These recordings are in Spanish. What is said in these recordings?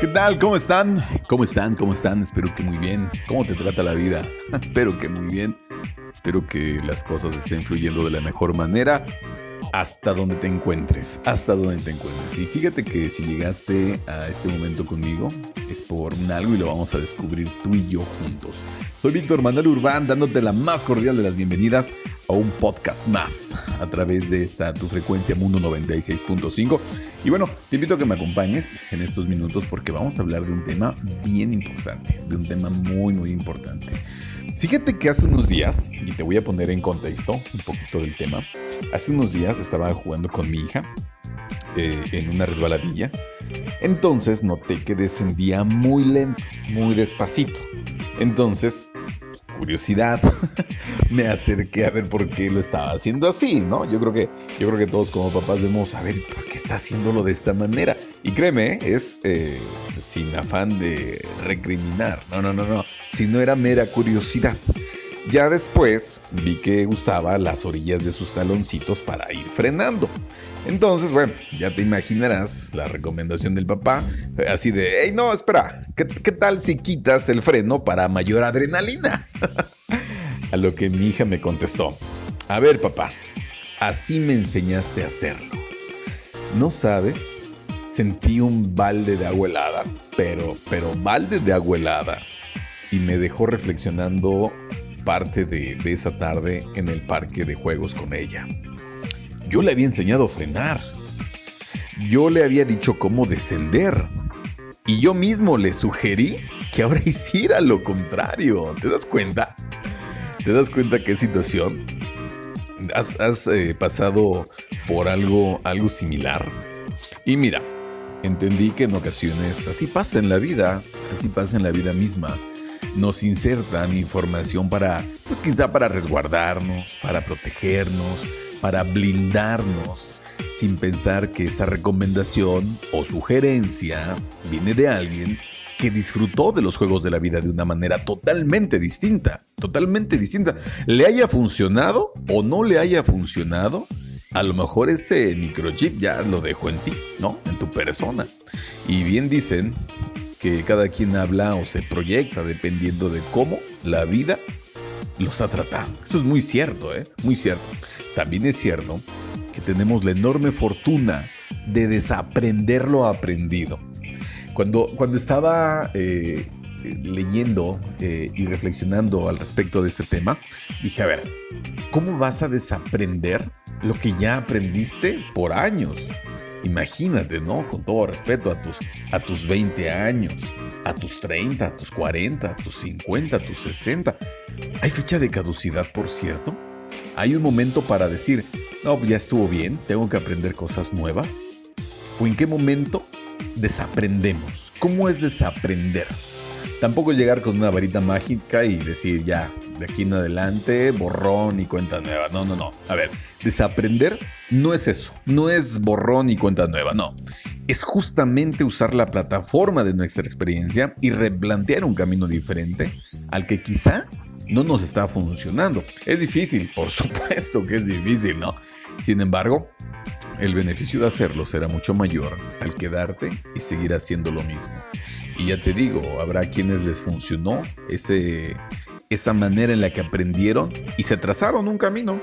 ¿Qué tal? ¿Cómo están? ¿Cómo están? ¿Cómo están? Espero que muy bien. ¿Cómo te trata la vida? Espero que muy bien. Espero que las cosas estén fluyendo de la mejor manera hasta donde te encuentres, hasta donde te encuentres. Y fíjate que si llegaste a este momento conmigo, es por un algo y lo vamos a descubrir tú y yo juntos. Soy Víctor Manuel Urbán, dándote la más cordial de las bienvenidas a un podcast más a través de esta tu frecuencia Mundo 96.5. Y bueno, te invito a que me acompañes en estos minutos porque vamos a hablar de un tema bien importante, de un tema muy, muy importante. Fíjate que hace unos días, y te voy a poner en contexto un poquito del tema, hace unos días estaba jugando con mi hija eh, en una resbaladilla. Entonces noté que descendía muy lento, muy despacito. Entonces, curiosidad, me acerqué a ver por qué lo estaba haciendo así, ¿no? Yo creo que, yo creo que todos como papás debemos saber por qué está haciéndolo de esta manera. Y créeme, es eh, sin afán de recriminar, no, no, no, no, sino era mera curiosidad. Ya después vi que usaba las orillas de sus taloncitos para ir frenando. Entonces, bueno, ya te imaginarás la recomendación del papá, así de, hey, no, espera, ¿qué, qué tal si quitas el freno para mayor adrenalina? a lo que mi hija me contestó, a ver papá, así me enseñaste a hacerlo. ¿No sabes? Sentí un balde de agua helada, pero, pero balde de agua helada. Y me dejó reflexionando parte de, esa tarde en el parque de juegos con ella. Yo le había enseñado a frenar. Yo le había dicho cómo descender. Y yo mismo le sugerí que ahora hiciera lo contrario. ¿Te das cuenta? ¿Te das cuenta qué situación? ¿Has, eh, pasado por algo, algo similar? Y mira, entendí que en ocasiones así pasa en la vida, así pasa en la vida misma nos insertan información para, pues quizá para resguardarnos, para protegernos, para blindarnos, sin pensar que esa recomendación o sugerencia viene de alguien que disfrutó de los juegos de la vida de una manera totalmente distinta, totalmente distinta. Le haya funcionado o no le haya funcionado, a lo mejor ese microchip ya lo dejó en ti, ¿no? En tu persona. Y bien dicen que cada quien habla o se proyecta dependiendo de cómo la vida los ha tratado. Eso es muy cierto, ¿eh? Muy cierto. También es cierto que tenemos la enorme fortuna de desaprender lo aprendido. Cuando, cuando estaba eh, leyendo eh, y reflexionando al respecto de este tema, dije, a ver, ¿cómo vas a desaprender lo que ya aprendiste por años? Imagínate, ¿no? Con todo respeto a tus, a tus 20 años, a tus 30, a tus 40, a tus 50, a tus 60. ¿Hay fecha de caducidad, por cierto? ¿Hay un momento para decir, no, ya estuvo bien, tengo que aprender cosas nuevas? ¿O en qué momento desaprendemos? ¿Cómo es desaprender? Tampoco llegar con una varita mágica y decir ya, de aquí en adelante, borrón y cuenta nueva. No, no, no. A ver, desaprender no es eso. No es borrón y cuenta nueva, no. Es justamente usar la plataforma de nuestra experiencia y replantear un camino diferente al que quizá no nos está funcionando. Es difícil, por supuesto que es difícil, ¿no? Sin embargo, el beneficio de hacerlo será mucho mayor al quedarte y seguir haciendo lo mismo. Y ya te digo, habrá quienes les funcionó ese, esa manera en la que aprendieron y se trazaron un camino,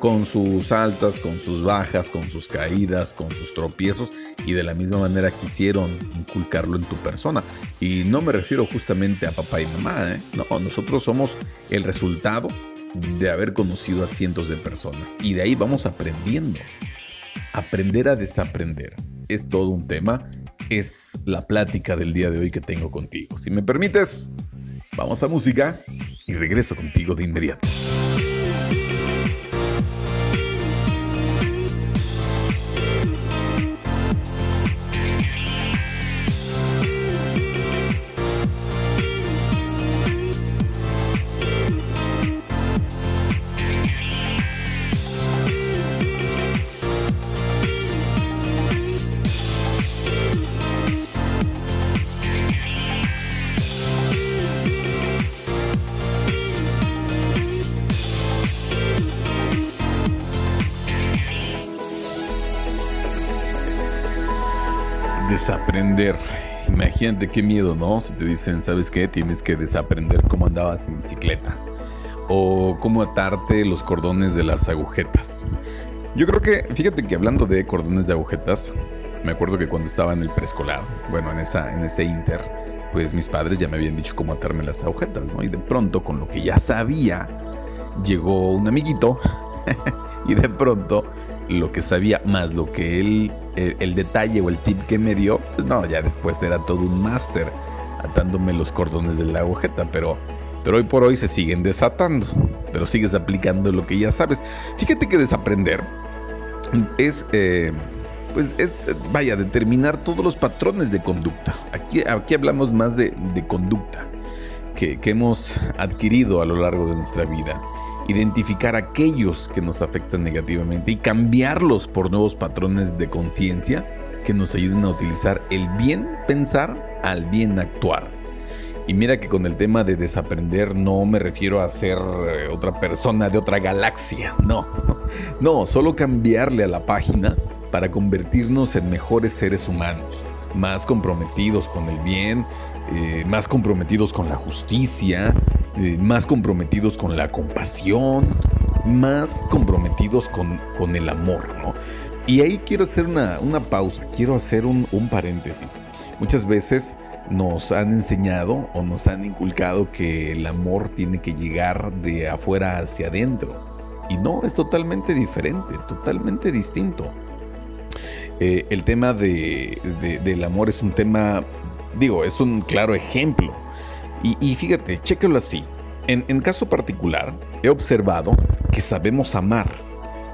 con sus altas, con sus bajas, con sus caídas, con sus tropiezos y de la misma manera quisieron inculcarlo en tu persona. Y no me refiero justamente a papá y mamá, ¿eh? no, nosotros somos el resultado de haber conocido a cientos de personas y de ahí vamos aprendiendo. Aprender a desaprender es todo un tema es la plática del día de hoy que tengo contigo. Si me permites, vamos a música y regreso contigo de inmediato. Desaprender. Imagínate qué miedo, ¿no? Si te dicen, ¿sabes qué? Tienes que desaprender cómo andabas en bicicleta. O cómo atarte los cordones de las agujetas. Yo creo que, fíjate que hablando de cordones de agujetas, me acuerdo que cuando estaba en el preescolar, bueno, en, esa, en ese inter, pues mis padres ya me habían dicho cómo atarme las agujetas, ¿no? Y de pronto, con lo que ya sabía, llegó un amiguito y de pronto lo que sabía más lo que él, el, detalle o el tip que me dio, pues no, ya después era todo un máster atándome los cordones de la agujeta, pero, pero hoy por hoy se siguen desatando, pero sigues aplicando lo que ya sabes. Fíjate que desaprender es... Eh, pues es, vaya, determinar todos los patrones de conducta. Aquí, aquí hablamos más de, conducta que, que, hemos adquirido a lo largo de nuestra vida identificar aquellos que nos afectan negativamente y cambiarlos por nuevos patrones de conciencia que nos ayuden a utilizar el bien pensar al bien actuar. Y mira que con el tema de desaprender no me refiero a ser eh, otra persona de otra galaxia, no, no, solo cambiarle a la página para convertirnos en mejores seres humanos, más comprometidos con el bien, eh, más comprometidos con la justicia, eh, más comprometidos con la compasión, más comprometidos con, con el amor, ¿no? Y ahí quiero hacer una, pausa, quiero hacer un, un, paréntesis. Muchas veces nos han enseñado o nos han inculcado que el amor tiene que llegar de afuera hacia adentro. Y no, es totalmente diferente, totalmente distinto. Eh, el tema de, del amor es un tema, digo, es un claro ejemplo y, fíjate, chéquelo así. En, en caso particular, he observado que sabemos amar,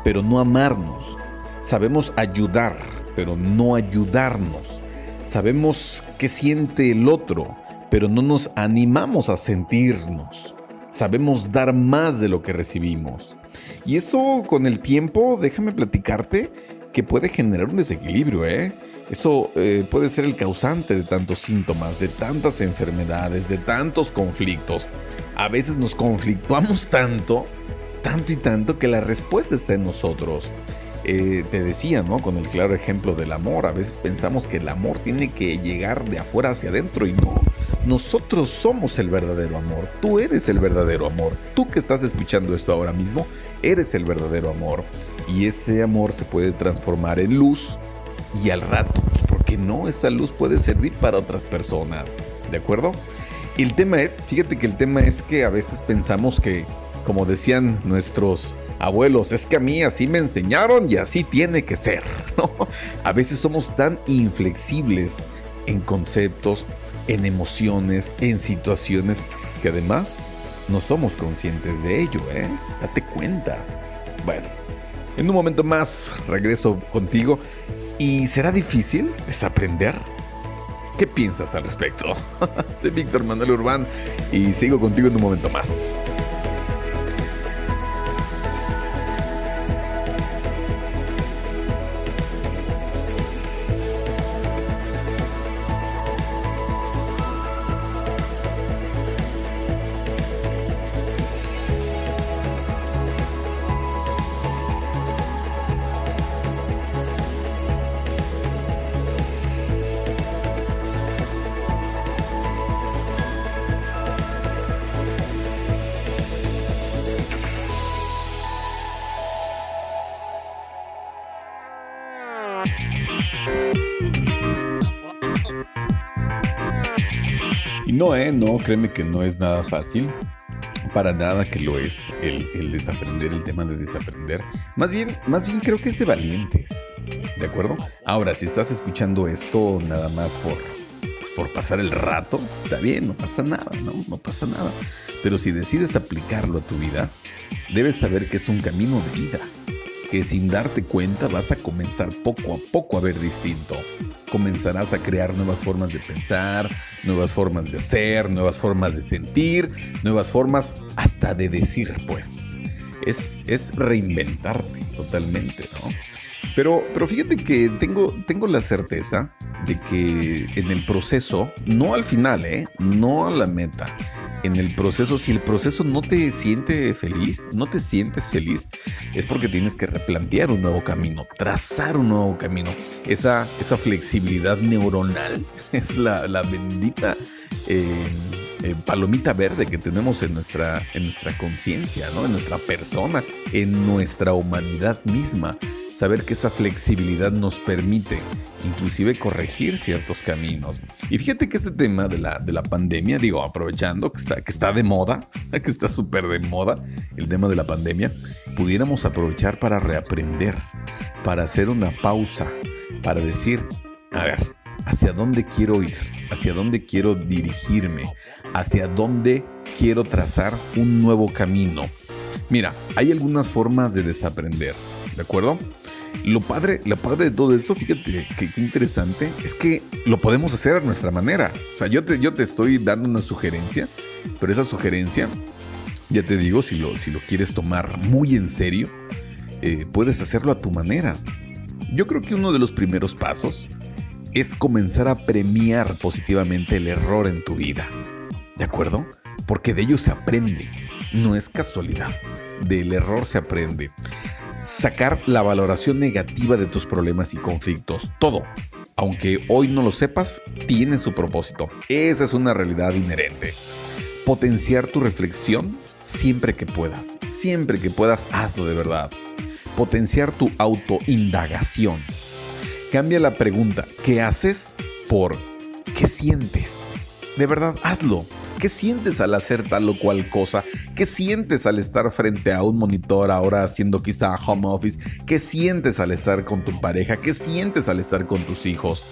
pero no amarnos. Sabemos ayudar, pero no ayudarnos. Sabemos qué siente el otro, pero no nos animamos a sentirnos. Sabemos dar más de lo que recibimos. Y eso con el tiempo, déjame platicarte, que puede generar un desequilibrio, ¿eh? Eso eh, puede ser el causante de tantos síntomas, de tantas enfermedades, de tantos conflictos. A veces nos conflictuamos tanto, tanto y tanto que la respuesta está en nosotros. Eh, te decía, ¿no? Con el claro ejemplo del amor, a veces pensamos que el amor tiene que llegar de afuera hacia adentro y no. Nosotros somos el verdadero amor. Tú eres el verdadero amor. Tú que estás escuchando esto ahora mismo, eres el verdadero amor. Y ese amor se puede transformar en luz y al rato, pues porque no, esa luz puede servir para otras personas. ¿De acuerdo? El tema es, fíjate que el tema es que a veces pensamos que, como decían nuestros abuelos, es que a mí así me enseñaron y así tiene que ser. A veces somos tan inflexibles en conceptos, en emociones, en situaciones que además no somos conscientes de ello, ¿eh? Date cuenta. Bueno, en un momento más regreso contigo y será difícil desaprender. ¿Qué piensas al respecto? Soy Víctor Manuel Urbán y sigo contigo en un momento más. No, ¿eh? No, créeme que no es nada fácil. Para nada que lo es el, desaprender, el tema de desaprender. Más bien, más bien creo que es de valientes. ¿De acuerdo? Ahora, si estás escuchando esto nada más por, pues, por pasar el rato, está bien, no pasa nada, ¿no? No pasa nada. Pero si decides aplicarlo a tu vida, debes saber que es un camino de vida que sin darte cuenta vas a comenzar poco a poco a ver distinto. Comenzarás a crear nuevas formas de pensar, nuevas formas de ser, nuevas formas de sentir, nuevas formas hasta de decir, pues. Es, es reinventarte totalmente, ¿no? Pero, pero fíjate que tengo, tengo la certeza de que en el proceso, no al final, ¿eh? no a la meta, en el proceso, si el proceso no te siente feliz, no te sientes feliz, es porque tienes que replantear un nuevo camino, trazar un nuevo camino. Esa, esa flexibilidad neuronal es la, bendita eh, eh, palomita verde que tenemos en nuestra, en nuestra conciencia, ¿no? en nuestra persona, en nuestra humanidad misma saber que esa flexibilidad nos permite inclusive corregir ciertos caminos. Y fíjate que este tema de la, de la pandemia, digo, aprovechando que está, que está de moda, que está súper de moda el tema de la pandemia, pudiéramos aprovechar para reaprender, para hacer una pausa, para decir, a ver, ¿hacia dónde quiero ir? ¿Hacia dónde quiero dirigirme? ¿Hacia dónde quiero trazar un nuevo camino? Mira, hay algunas formas de desaprender, ¿de acuerdo? Lo padre, la padre de todo esto, fíjate qué interesante, es que lo podemos hacer a nuestra manera. O sea, yo te, yo te estoy dando una sugerencia, pero esa sugerencia, ya te digo, si lo, si lo quieres tomar muy en serio, eh, puedes hacerlo a tu manera. Yo creo que uno de los primeros pasos es comenzar a premiar positivamente el error en tu vida. ¿De acuerdo? Porque de ello se aprende. No es casualidad. Del error se aprende sacar la valoración negativa de tus problemas y conflictos. Todo, aunque hoy no lo sepas, tiene su propósito. Esa es una realidad inherente. Potenciar tu reflexión siempre que puedas. Siempre que puedas, hazlo de verdad. Potenciar tu autoindagación. Cambia la pregunta, ¿qué haces? por ¿qué sientes? De verdad, hazlo. ¿Qué sientes al hacer tal o cual cosa? ¿Qué sientes al estar frente a un monitor ahora haciendo quizá home office? ¿Qué sientes al estar con tu pareja? ¿Qué sientes al estar con tus hijos?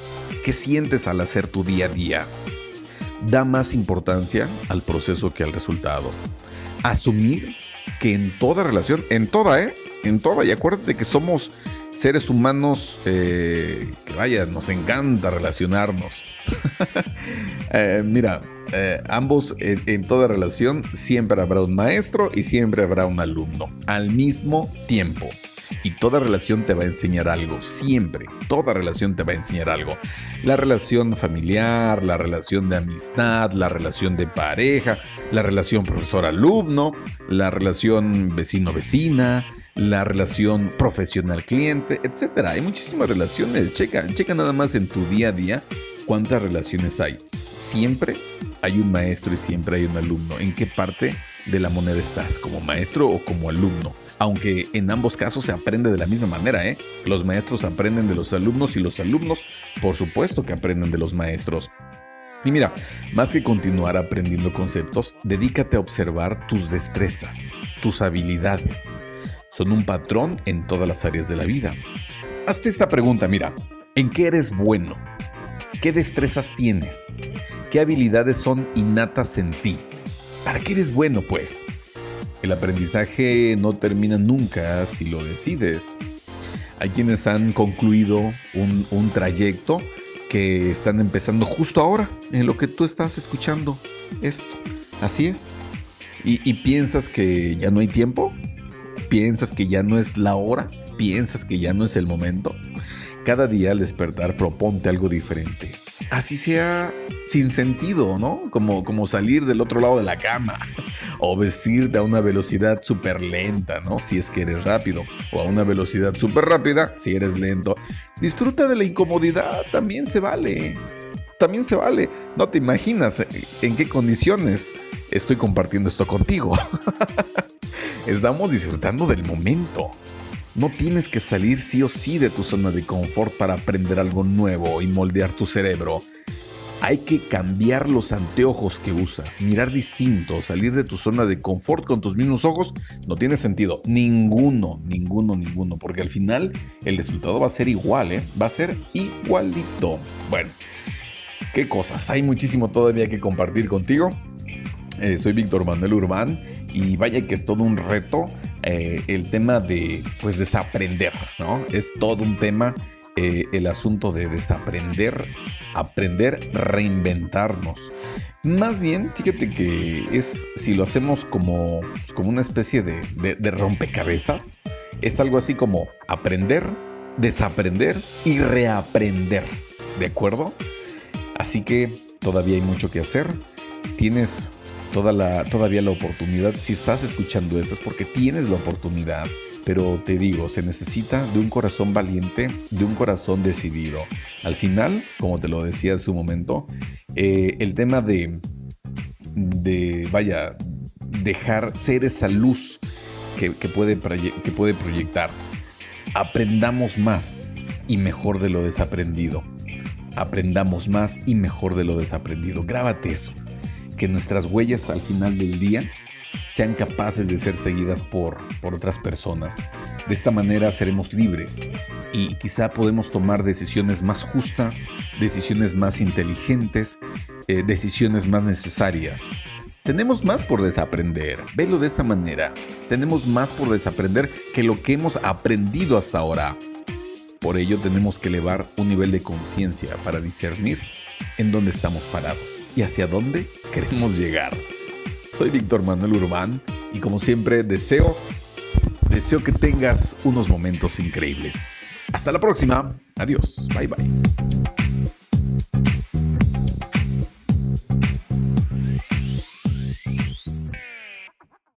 ¿Qué sientes al hacer tu día a día? Da más importancia al proceso que al resultado. Asumir que en toda relación, en toda, ¿eh? En toda, y acuérdate que somos seres humanos eh, que vaya, nos encanta relacionarnos. Eh, mira, eh, ambos en, toda relación siempre habrá un maestro y siempre habrá un alumno al mismo tiempo. Y toda relación te va a enseñar algo, siempre. Toda relación te va a enseñar algo. La relación familiar, la relación de amistad, la relación de pareja, la relación profesor-alumno, la relación vecino-vecina, la relación profesional-cliente, etc. Hay muchísimas relaciones. Checa, checa nada más en tu día a día cuántas relaciones hay. Siempre hay un maestro y siempre hay un alumno. ¿En qué parte de la moneda estás? ¿Como maestro o como alumno? Aunque en ambos casos se aprende de la misma manera, ¿eh? Los maestros aprenden de los alumnos y los alumnos, por supuesto que aprenden de los maestros. Y mira, más que continuar aprendiendo conceptos, dedícate a observar tus destrezas, tus habilidades son un patrón en todas las áreas de la vida. Hazte esta pregunta, mira, ¿en qué eres bueno? ¿Qué destrezas tienes? ¿Qué habilidades son innatas en ti? ¿Para qué eres bueno, pues? El aprendizaje no termina nunca si lo decides. Hay quienes han concluido un, trayecto que están empezando justo ahora, en lo que tú estás escuchando esto. Así es. y piensas que ya no hay tiempo piensas que ya no es la hora, piensas que ya no es el momento. Cada día al despertar proponte algo diferente. Así sea sin sentido, ¿no? Como, como salir del otro lado de la cama o vestirte a una velocidad súper lenta, ¿no? Si es que eres rápido o a una velocidad súper rápida si eres lento. Disfruta de la incomodidad, también se vale. También se vale. No te imaginas en qué condiciones estoy compartiendo esto contigo. Estamos disfrutando del momento. No tienes que salir sí o sí de tu zona de confort para aprender algo nuevo y moldear tu cerebro. Hay que cambiar los anteojos que usas, mirar distinto, salir de tu zona de confort con tus mismos ojos, no tiene sentido. Ninguno, ninguno, ninguno, porque al final el resultado va a ser igual, ¿eh? Va a ser igualito. Bueno, qué cosas, hay muchísimo todavía que compartir contigo. Eh, soy Víctor Manuel Urbán y vaya que es todo un reto eh, el tema de pues desaprender, ¿no? Es todo un tema eh, el asunto de desaprender, aprender, reinventarnos. Más bien, fíjate que es, si lo hacemos como, como una especie de, de rompecabezas, es algo así como aprender, desaprender y reaprender, ¿de acuerdo? Así que todavía hay mucho que hacer. Tienes todavía la oportunidad. Si estás escuchando esto es porque tienes la oportunidad. Pero te digo, se necesita de un corazón valiente, de un corazón decidido. Al final, como te lo decía hace un momento, eh, el tema de, de, vaya, dejar ser esa luz que, puede, que puede proyectar. Aprendamos más y mejor de lo desaprendido. Aprendamos más y mejor de lo desaprendido. Grábate eso que nuestras huellas al final del día sean capaces de ser seguidas por, por otras personas. De esta manera seremos libres y quizá podemos tomar decisiones más justas, decisiones más inteligentes, eh, decisiones más necesarias. Tenemos más por desaprender, velo de esa manera. Tenemos más por desaprender que lo que hemos aprendido hasta ahora. Por ello tenemos que elevar un nivel de conciencia para discernir en dónde estamos parados y hacia dónde queremos llegar. Soy Víctor Manuel Urbán y como siempre deseo, deseo que tengas unos momentos increíbles. Hasta la próxima. Adiós. Bye bye.